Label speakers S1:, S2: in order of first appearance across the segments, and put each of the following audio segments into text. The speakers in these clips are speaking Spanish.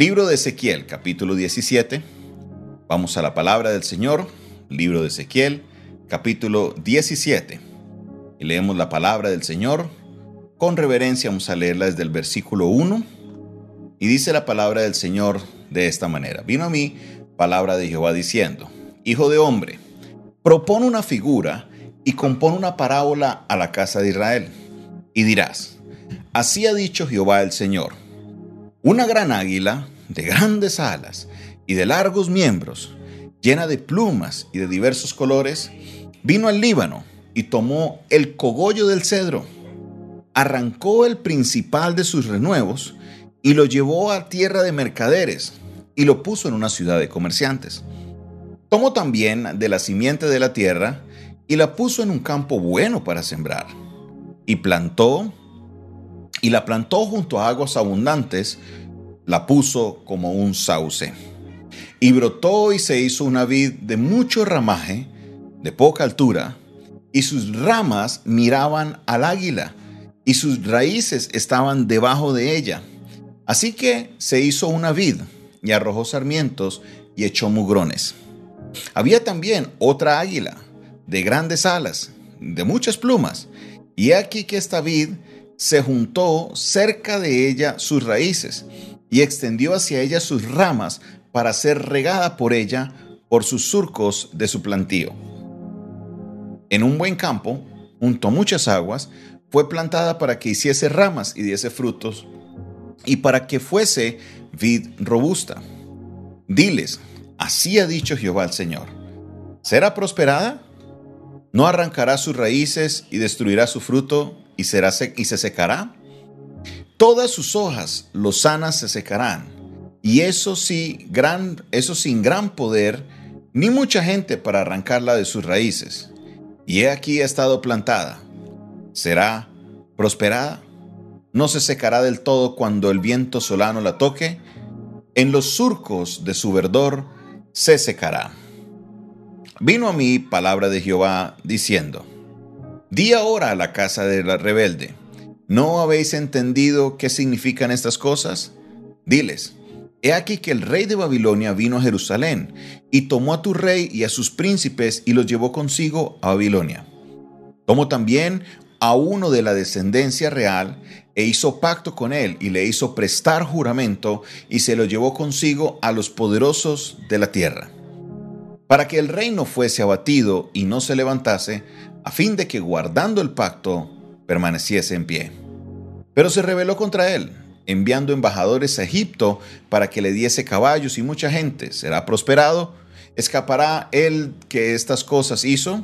S1: Libro de Ezequiel, capítulo 17. Vamos a la palabra del Señor. Libro de Ezequiel, capítulo 17. Y leemos la palabra del Señor. Con reverencia vamos a leerla desde el versículo 1. Y dice la palabra del Señor de esta manera. Vino a mí palabra de Jehová diciendo, Hijo de hombre, propone una figura y compone una parábola a la casa de Israel. Y dirás, así ha dicho Jehová el Señor una gran águila de grandes alas y de largos miembros, llena de plumas y de diversos colores, vino al Líbano y tomó el cogollo del cedro, arrancó el principal de sus renuevos y lo llevó a tierra de mercaderes y lo puso en una ciudad de comerciantes. Tomó también de la simiente de la tierra y la puso en un campo bueno para sembrar. Y plantó y la plantó junto a aguas abundantes, la puso como un sauce. Y brotó y se hizo una vid de mucho ramaje, de poca altura, y sus ramas miraban al águila, y sus raíces estaban debajo de ella. Así que se hizo una vid, y arrojó sarmientos, y echó mugrones. Había también otra águila, de grandes alas, de muchas plumas, y aquí que esta vid se juntó cerca de ella sus raíces y extendió hacia ella sus ramas para ser regada por ella por sus surcos de su plantío. En un buen campo, junto a muchas aguas, fue plantada para que hiciese ramas y diese frutos, y para que fuese vid robusta. Diles, así ha dicho Jehová el Señor, ¿será prosperada? ¿No arrancará sus raíces y destruirá su fruto y, será y se secará. Todas sus hojas lozanas se secarán, y eso sí, gran, eso sin gran poder, ni mucha gente para arrancarla de sus raíces. Y he aquí ha estado plantada. ¿Será prosperada? ¿No se secará del todo cuando el viento solano la toque? En los surcos de su verdor se secará. Vino a mí palabra de Jehová diciendo, Di ahora a la casa de la rebelde, ¿no habéis entendido qué significan estas cosas? Diles, he aquí que el rey de Babilonia vino a Jerusalén y tomó a tu rey y a sus príncipes y los llevó consigo a Babilonia. Tomó también a uno de la descendencia real e hizo pacto con él y le hizo prestar juramento y se lo llevó consigo a los poderosos de la tierra. Para que el reino fuese abatido y no se levantase, a fin de que guardando el pacto permaneciese en pie. Pero se rebeló contra él, enviando embajadores a Egipto para que le diese caballos y mucha gente. ¿Será prosperado? ¿Escapará él que estas cosas hizo?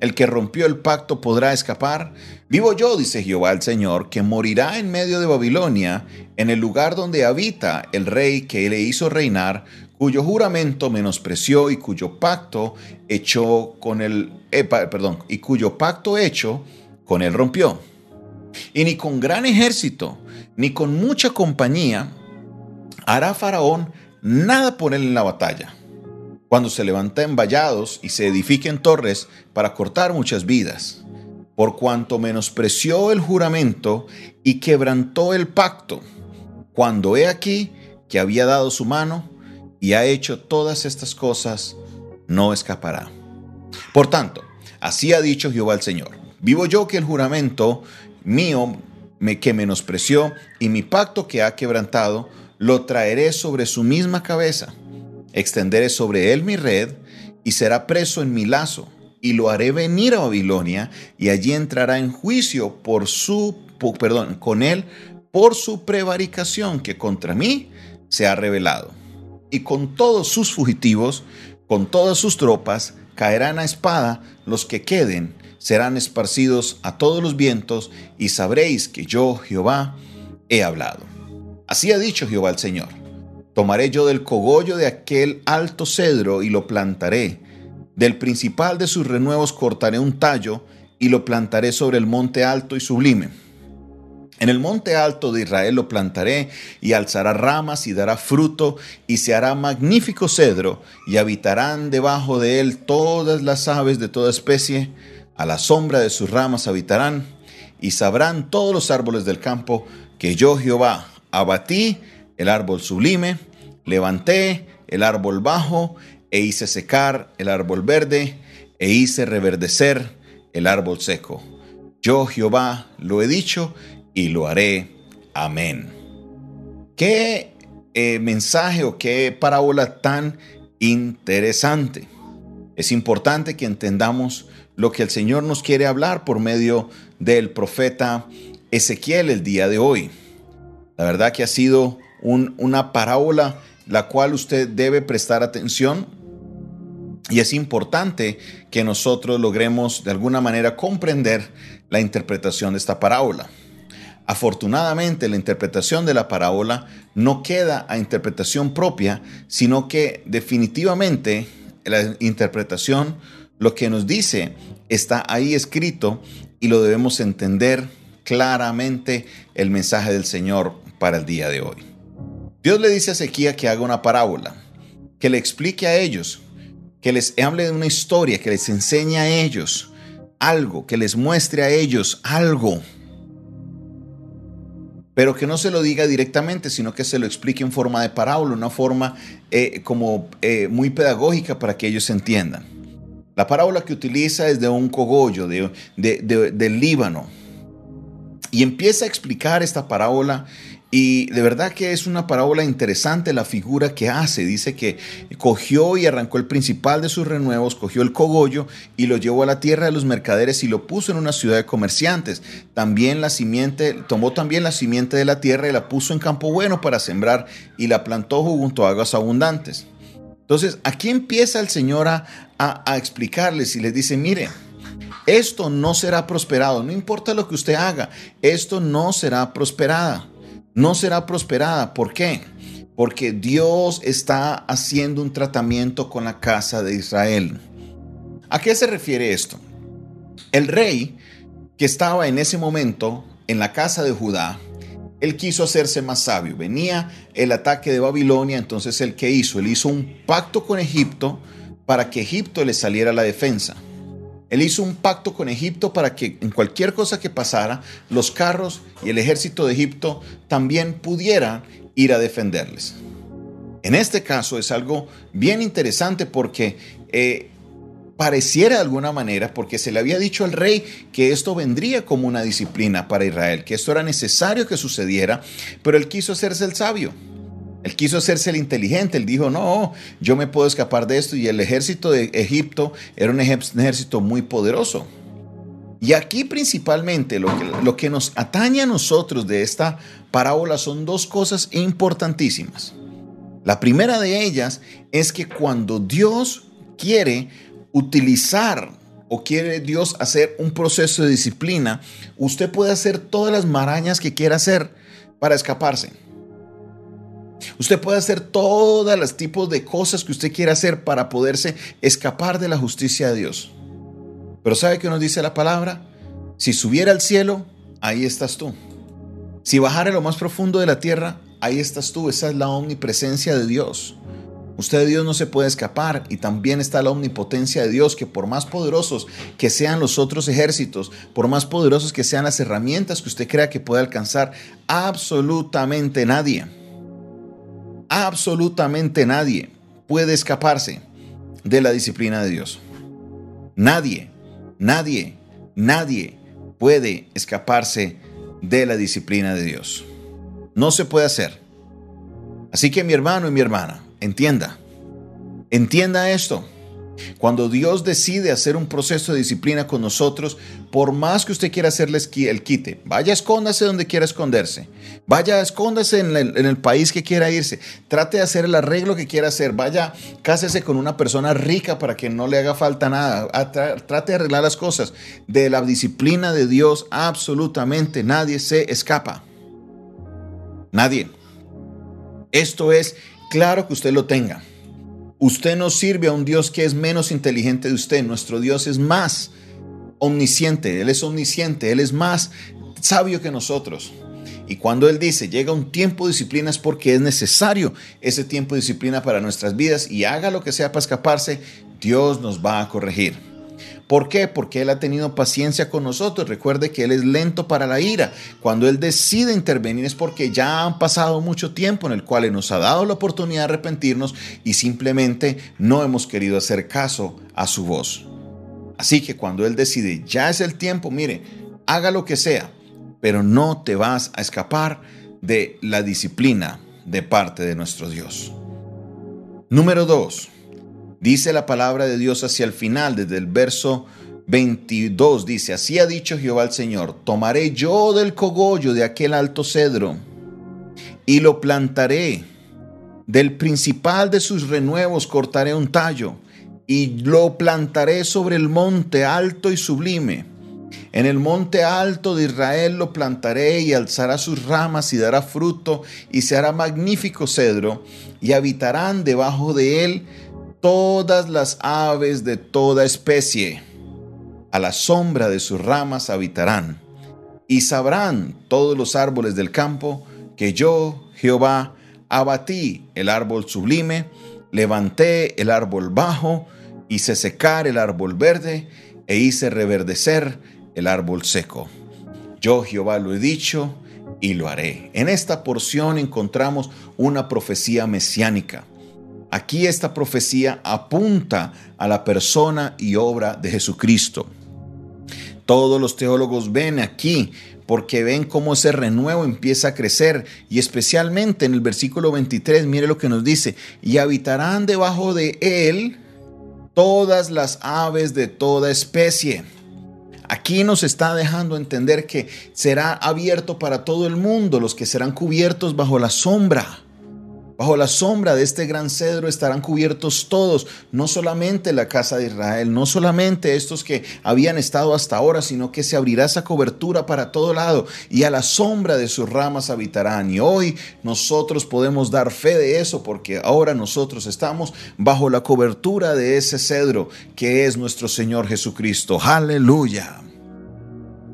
S1: El que rompió el pacto podrá escapar. Vivo yo, dice Jehová el Señor, que morirá en medio de Babilonia, en el lugar donde habita el rey que le hizo reinar, cuyo juramento menospreció y cuyo pacto echó con el eh, perdón, y cuyo pacto hecho con él rompió. Y ni con gran ejército, ni con mucha compañía hará Faraón nada por él en la batalla. Cuando se levanten vallados y se edifiquen torres para cortar muchas vidas, por cuanto menospreció el juramento y quebrantó el pacto, cuando he aquí que había dado su mano y ha hecho todas estas cosas, no escapará. Por tanto, así ha dicho Jehová el Señor, vivo yo que el juramento mío me, que menospreció y mi pacto que ha quebrantado, lo traeré sobre su misma cabeza. Extenderé sobre él mi red y será preso en mi lazo y lo haré venir a Babilonia y allí entrará en juicio por su, con él por su prevaricación que contra mí se ha revelado y con todos sus fugitivos, con todas sus tropas, caerán a espada los que queden, serán esparcidos a todos los vientos, y sabréis que yo, Jehová, he hablado. Así ha dicho Jehová el Señor. Tomaré yo del cogollo de aquel alto cedro y lo plantaré. Del principal de sus renuevos cortaré un tallo y lo plantaré sobre el monte alto y sublime en el monte alto de Israel lo plantaré y alzará ramas y dará fruto y se hará magnífico cedro y habitarán debajo de él todas las aves de toda especie, a la sombra de sus ramas habitarán y sabrán todos los árboles del campo que yo Jehová abatí el árbol sublime, levanté el árbol bajo, e hice secar el árbol verde, e hice reverdecer el árbol seco. Yo Jehová lo he dicho y lo haré. Amén. Qué eh, mensaje o qué parábola tan interesante. Es importante que entendamos lo que el Señor nos quiere hablar por medio del profeta Ezequiel el día de hoy. La verdad que ha sido una parábola la cual usted debe prestar atención y es importante que nosotros logremos de alguna manera comprender la interpretación de esta parábola. Afortunadamente, la interpretación de la parábola no queda a interpretación propia, sino que definitivamente la interpretación, lo que nos dice, está ahí escrito y lo debemos entender claramente el mensaje del Señor para el día de hoy. Dios le dice a Ezequiel que haga una parábola, que le explique a ellos, que les hable de una historia, que les enseñe a ellos algo, que les muestre a ellos algo pero que no se lo diga directamente, sino que se lo explique en forma de parábola, una forma eh, como eh, muy pedagógica para que ellos entiendan. La parábola que utiliza es de un cogollo, de, del Líbano, y empieza a explicar esta parábola y de verdad que es una parábola interesante la figura que hace. Dice que cogió y arrancó el principal de sus renuevos, cogió el cogollo y lo llevó a la tierra de los mercaderes y lo puso en una ciudad de comerciantes. También la simiente, tomó también la simiente de la tierra y la puso en campo bueno para sembrar y la plantó junto a aguas abundantes. Entonces, aquí empieza el Señor a, a explicarles y les dice, mire, esto no será prosperado, no importa lo que usted haga, esto no será prosperada no será prosperada. ¿Por qué? Porque Dios está haciendo un tratamiento con la casa de Israel. ¿A qué se refiere esto? El rey que estaba en ese momento en la casa de Judá, él quiso hacerse más sabio. Venía el ataque de Babilonia, entonces él qué hizo? Él hizo un pacto con Egipto para que Egipto le saliera a la defensa. Él hizo un pacto con Egipto para que en cualquier cosa que pasara, los carros y el ejército de Egipto también pudieran ir a defenderles. En este caso es algo bien interesante porque eh, pareciera de alguna manera, porque se le había dicho al rey que esto vendría como una disciplina para Israel, que esto era necesario que sucediera, pero él quiso hacerse el sabio. Él quiso hacerse el inteligente, él dijo, no, yo me puedo escapar de esto y el ejército de Egipto era un ejército muy poderoso. Y aquí principalmente lo que, lo que nos atañe a nosotros de esta parábola son dos cosas importantísimas. La primera de ellas es que cuando Dios quiere utilizar o quiere Dios hacer un proceso de disciplina, usted puede hacer todas las marañas que quiera hacer para escaparse. Usted puede hacer todos los tipos de cosas que usted quiera hacer para poderse escapar de la justicia de Dios. Pero ¿sabe qué nos dice la palabra? Si subiera al cielo, ahí estás tú. Si bajara lo más profundo de la tierra, ahí estás tú. Esa es la omnipresencia de Dios. Usted de Dios no se puede escapar y también está la omnipotencia de Dios que por más poderosos que sean los otros ejércitos, por más poderosos que sean las herramientas que usted crea que puede alcanzar, absolutamente nadie absolutamente nadie puede escaparse de la disciplina de Dios. Nadie, nadie, nadie puede escaparse de la disciplina de Dios. No se puede hacer. Así que mi hermano y mi hermana, entienda, entienda esto. Cuando Dios decide hacer un proceso de disciplina con nosotros, por más que usted quiera hacerle el quite, vaya escóndase donde quiera esconderse, vaya escóndase en el, en el país que quiera irse, trate de hacer el arreglo que quiera hacer, vaya cásese con una persona rica para que no le haga falta nada, trate de arreglar las cosas. De la disciplina de Dios absolutamente nadie se escapa. Nadie. Esto es claro que usted lo tenga. Usted no sirve a un Dios que es menos inteligente de usted. Nuestro Dios es más omnisciente. Él es omnisciente. Él es más sabio que nosotros. Y cuando Él dice, llega un tiempo de disciplina es porque es necesario ese tiempo de disciplina para nuestras vidas y haga lo que sea para escaparse, Dios nos va a corregir. ¿Por qué? Porque Él ha tenido paciencia con nosotros. Recuerde que Él es lento para la ira. Cuando Él decide intervenir es porque ya han pasado mucho tiempo en el cual Él nos ha dado la oportunidad de arrepentirnos y simplemente no hemos querido hacer caso a su voz. Así que cuando Él decide, ya es el tiempo, mire, haga lo que sea, pero no te vas a escapar de la disciplina de parte de nuestro Dios. Número 2. Dice la palabra de Dios hacia el final, desde el verso 22, dice, así ha dicho Jehová el Señor, tomaré yo del cogollo de aquel alto cedro y lo plantaré, del principal de sus renuevos cortaré un tallo y lo plantaré sobre el monte alto y sublime. En el monte alto de Israel lo plantaré y alzará sus ramas y dará fruto y se hará magnífico cedro y habitarán debajo de él todas las aves de toda especie. A la sombra de sus ramas habitarán y sabrán todos los árboles del campo que yo, Jehová, abatí el árbol sublime, levanté el árbol bajo, hice secar el árbol verde e hice reverdecer el árbol seco. Yo Jehová lo he dicho y lo haré. En esta porción encontramos una profecía mesiánica. Aquí esta profecía apunta a la persona y obra de Jesucristo. Todos los teólogos ven aquí porque ven cómo ese renuevo empieza a crecer y especialmente en el versículo 23, mire lo que nos dice, y habitarán debajo de él todas las aves de toda especie. Aquí nos está dejando entender que será abierto para todo el mundo, los que serán cubiertos bajo la sombra. Bajo la sombra de este gran cedro estarán cubiertos todos, no solamente la casa de Israel, no solamente estos que habían estado hasta ahora, sino que se abrirá esa cobertura para todo lado y a la sombra de sus ramas habitarán. Y hoy nosotros podemos dar fe de eso porque ahora nosotros estamos bajo la cobertura de ese cedro que es nuestro Señor Jesucristo. Aleluya.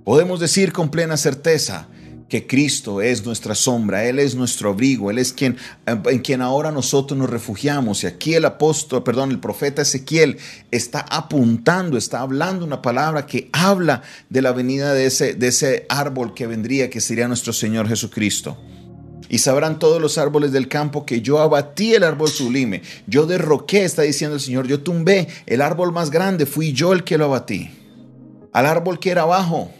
S1: Podemos decir con plena certeza, que Cristo es nuestra sombra, Él es nuestro abrigo, Él es quien, en quien ahora nosotros nos refugiamos. Y aquí el apóstol, perdón, el profeta Ezequiel está apuntando, está hablando una palabra que habla de la venida de ese, de ese árbol que vendría, que sería nuestro Señor Jesucristo. Y sabrán todos los árboles del campo que yo abatí el árbol sublime. Yo derroqué, está diciendo el Señor, yo tumbé el árbol más grande, fui yo el que lo abatí. Al árbol que era abajo,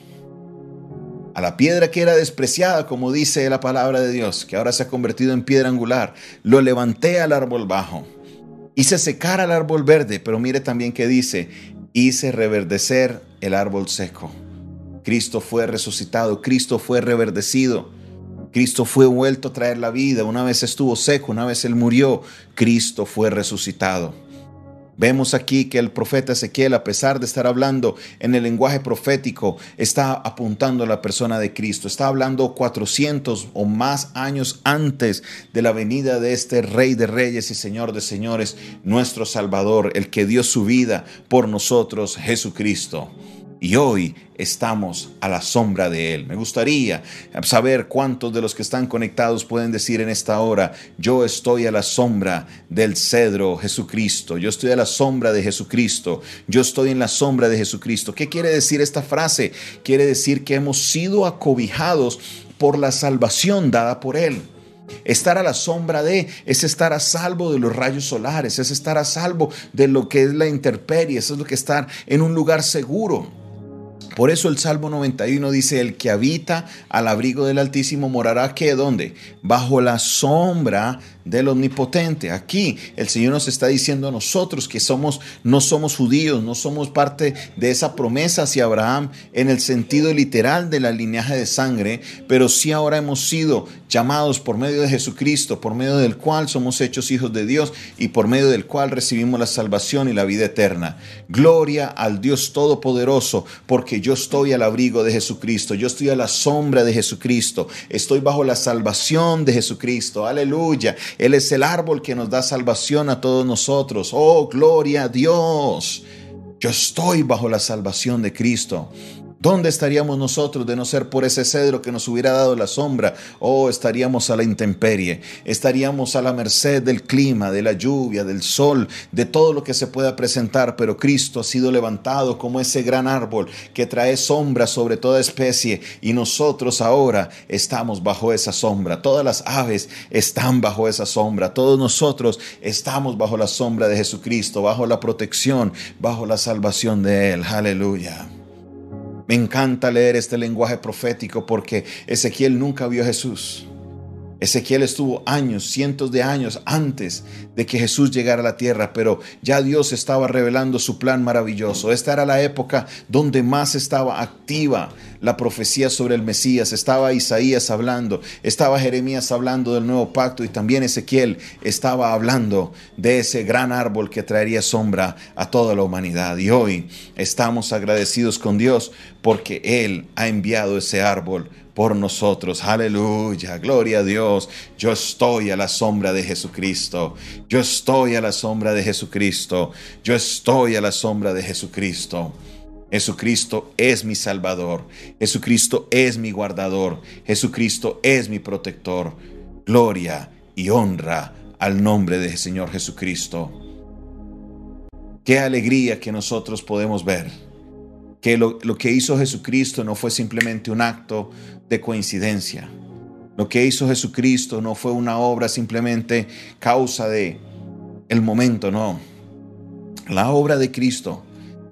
S1: a la piedra que era despreciada, como dice la palabra de Dios, que ahora se ha convertido en piedra angular, lo levanté al árbol bajo. Hice secar al árbol verde, pero mire también que dice, hice reverdecer el árbol seco. Cristo fue resucitado, Cristo fue reverdecido, Cristo fue vuelto a traer la vida, una vez estuvo seco, una vez Él murió, Cristo fue resucitado. Vemos aquí que el profeta Ezequiel, a pesar de estar hablando en el lenguaje profético, está apuntando a la persona de Cristo. Está hablando 400 o más años antes de la venida de este Rey de Reyes y Señor de Señores, nuestro Salvador, el que dio su vida por nosotros, Jesucristo y hoy estamos a la sombra de Él. Me gustaría saber cuántos de los que están conectados pueden decir en esta hora, yo estoy a la sombra del cedro Jesucristo, yo estoy a la sombra de Jesucristo, yo estoy en la sombra de Jesucristo. ¿Qué quiere decir esta frase? Quiere decir que hemos sido acobijados por la salvación dada por Él. Estar a la sombra de es estar a salvo de los rayos solares, es estar a salvo de lo que es la intemperie, es lo que estar en un lugar seguro. Por eso el Salmo 91 dice, el que habita al abrigo del Altísimo morará que ¿dónde? Bajo la sombra del omnipotente. Aquí el Señor nos está diciendo a nosotros que somos no somos judíos, no somos parte de esa promesa hacia Abraham en el sentido literal de la linaje de sangre, pero sí ahora hemos sido llamados por medio de Jesucristo, por medio del cual somos hechos hijos de Dios y por medio del cual recibimos la salvación y la vida eterna. Gloria al Dios todopoderoso, porque yo estoy al abrigo de Jesucristo, yo estoy a la sombra de Jesucristo, estoy bajo la salvación de Jesucristo. Aleluya. Él es el árbol que nos da salvación a todos nosotros. Oh, gloria a Dios. Yo estoy bajo la salvación de Cristo. ¿Dónde estaríamos nosotros de no ser por ese cedro que nos hubiera dado la sombra? Oh, estaríamos a la intemperie, estaríamos a la merced del clima, de la lluvia, del sol, de todo lo que se pueda presentar, pero Cristo ha sido levantado como ese gran árbol que trae sombra sobre toda especie y nosotros ahora estamos bajo esa sombra. Todas las aves están bajo esa sombra, todos nosotros estamos bajo la sombra de Jesucristo, bajo la protección, bajo la salvación de Él. Aleluya. Me encanta leer este lenguaje profético porque Ezequiel nunca vio a Jesús. Ezequiel estuvo años, cientos de años antes de que Jesús llegara a la tierra, pero ya Dios estaba revelando su plan maravilloso. Esta era la época donde más estaba activa la profecía sobre el Mesías. Estaba Isaías hablando, estaba Jeremías hablando del nuevo pacto y también Ezequiel estaba hablando de ese gran árbol que traería sombra a toda la humanidad. Y hoy estamos agradecidos con Dios porque Él ha enviado ese árbol por nosotros. Aleluya, gloria a Dios. Yo estoy a la sombra de Jesucristo. Yo estoy a la sombra de Jesucristo. Yo estoy a la sombra de Jesucristo. Jesucristo es mi Salvador. Jesucristo es mi guardador. Jesucristo es mi protector. Gloria y honra al nombre del Señor Jesucristo. Qué alegría que nosotros podemos ver que lo, lo, que hizo Jesucristo no fue simplemente un acto de coincidencia. Lo que hizo Jesucristo no fue una obra simplemente causa de el momento, no. La obra de Cristo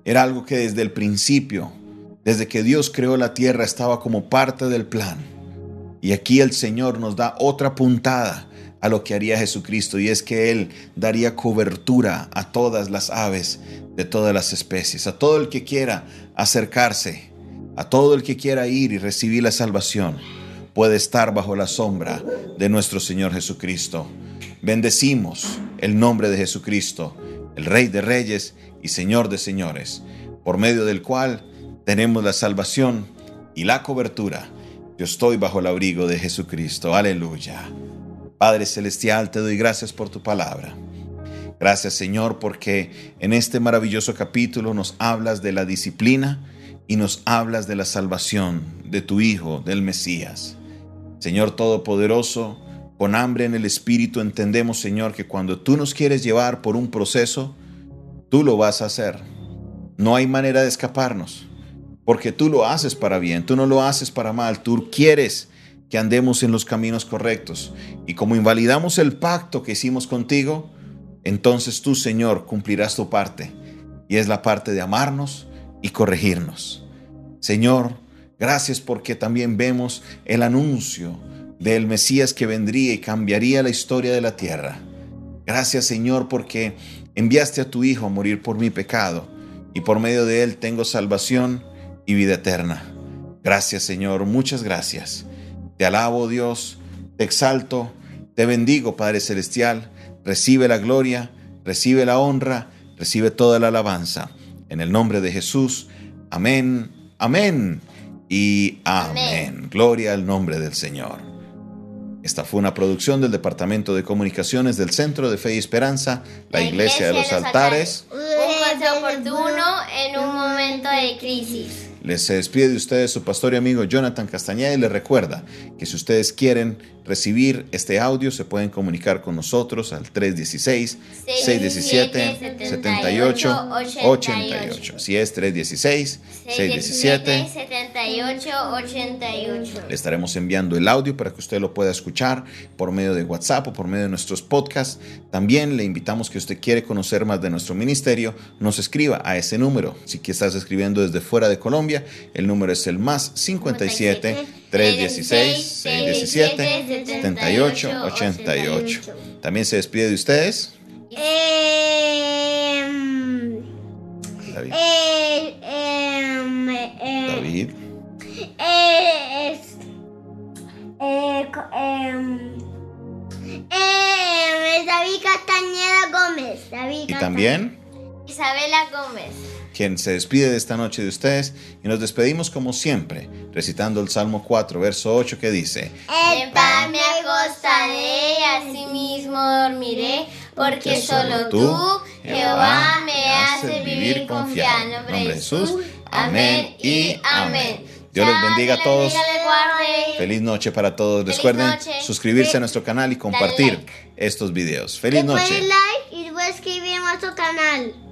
S1: era algo que desde el principio, desde que Dios creó la tierra, estaba como parte del plan. Y aquí el Señor nos da otra puntada a lo que haría Jesucristo y es que Él daría cobertura a todas las aves de todas las especies, a todo el que quiera acercarse a todo el que quiera ir y recibir la salvación puede estar bajo la sombra de nuestro Señor Jesucristo. Bendecimos el nombre de Jesucristo, el Rey de Reyes y Señor de Señores, por medio del cual tenemos la salvación y la cobertura. Yo estoy bajo el abrigo de Jesucristo. Aleluya. Padre Celestial, te doy gracias por tu palabra. Gracias Señor porque en este maravilloso capítulo nos hablas de la disciplina, y nos hablas de la salvación de tu Hijo, del Mesías. Señor Todopoderoso, con hambre en el Espíritu entendemos, Señor, que cuando tú nos quieres llevar por un proceso, tú lo vas a hacer. No hay manera de escaparnos, porque tú lo haces para bien, tú no lo haces para mal, tú quieres que andemos en los caminos correctos. Y como invalidamos el pacto que hicimos contigo, entonces tú, Señor, cumplirás tu parte, y es la parte de amarnos, y corregirnos. Señor, gracias porque también vemos el anuncio del Mesías que vendría y cambiaría la historia de la tierra. Gracias Señor porque enviaste a tu Hijo a morir por mi pecado y por medio de él tengo salvación y vida eterna. Gracias Señor, muchas gracias. Te alabo Dios, te exalto, te bendigo Padre Celestial, recibe la gloria, recibe la honra, recibe toda la alabanza. En el nombre de Jesús. Amén, amén y amén. Gloria al nombre del Señor. Esta fue una producción del Departamento de Comunicaciones del Centro de Fe y Esperanza, la, Iglesia, de los, Altares.
S2: Un consejo oportuno en un momento de crisis.
S1: Les se despide de ustedes su pastor y amigo Jonathan Castañeda y les recuerda que si ustedes quieren recibir este audio se pueden comunicar con nosotros al 316-617-7888. Si es 316-617-7888. Le estaremos enviando el audio para que usted lo pueda escuchar por medio de WhatsApp o por medio de nuestros podcasts. También le invitamos que usted quiere conocer más de nuestro ministerio, nos escriba a ese número. Si estás escribiendo desde fuera de Colombia, el número es el más 57 316 617 78 88. También se despide de ustedes. David.
S2: eh, eh, co- em, em, David Castañeda Gómez. David
S1: Y
S2: Castañeda.
S1: también
S2: Isabela Gómez.
S1: quien se despide de esta noche de ustedes y nos despedimos como siempre, recitando el Salmo 4, verso 8 que dice,
S2: En paz me acostaré y asimismo dormiré, porque solo tú, Jehová, me haces vivir confiado. En nombre de Jesús.
S1: Amén y amén. Dios les bendiga a todos. Feliz noche para todos. Recuerden suscribirse a nuestro canal y compartir estos videos. Feliz noche.
S2: like y escribir nuestro canal.